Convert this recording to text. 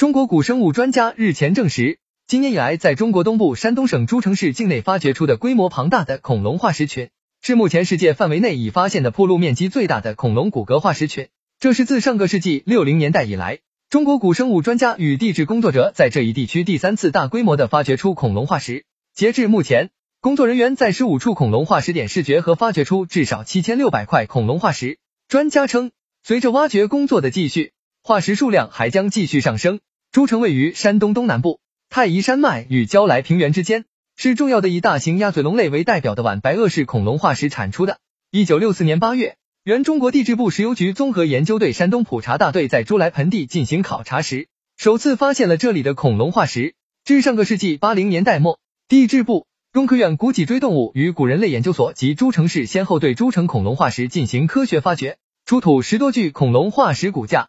中国古生物专家日前证实，今年以来在中国东部山东省诸城市境内发掘出的规模庞大的恐龙化石群，是目前世界范围内已发现的铺路面积最大的恐龙骨骼化石群。这是自上个世纪六零年代以来，中国古生物专家与地质工作者在这一地区第三次大规模的发掘出恐龙化石。截至目前，工作人员在十五处恐龙化石点视觉和发掘出至少七千六百块恐龙化石。专家称，随着挖掘工作的继续，化石数量还将继续上升。诸城位于山东东南部，太夷山脉与焦来平原之间，是重要的以大型鸭嘴龙类为代表的晚白垩式恐龙化石产出的。一九六四年八月，原中国地质部石油局综合研究队山东普查大队在朱来盆地进行考察时，首次发现了这里的恐龙化石。至上个世纪八零年代末，地质部、中科院古脊椎动物与古人类研究所及诸城市先后对诸城恐龙化石进行科学发掘，出土十多具恐龙化石骨架。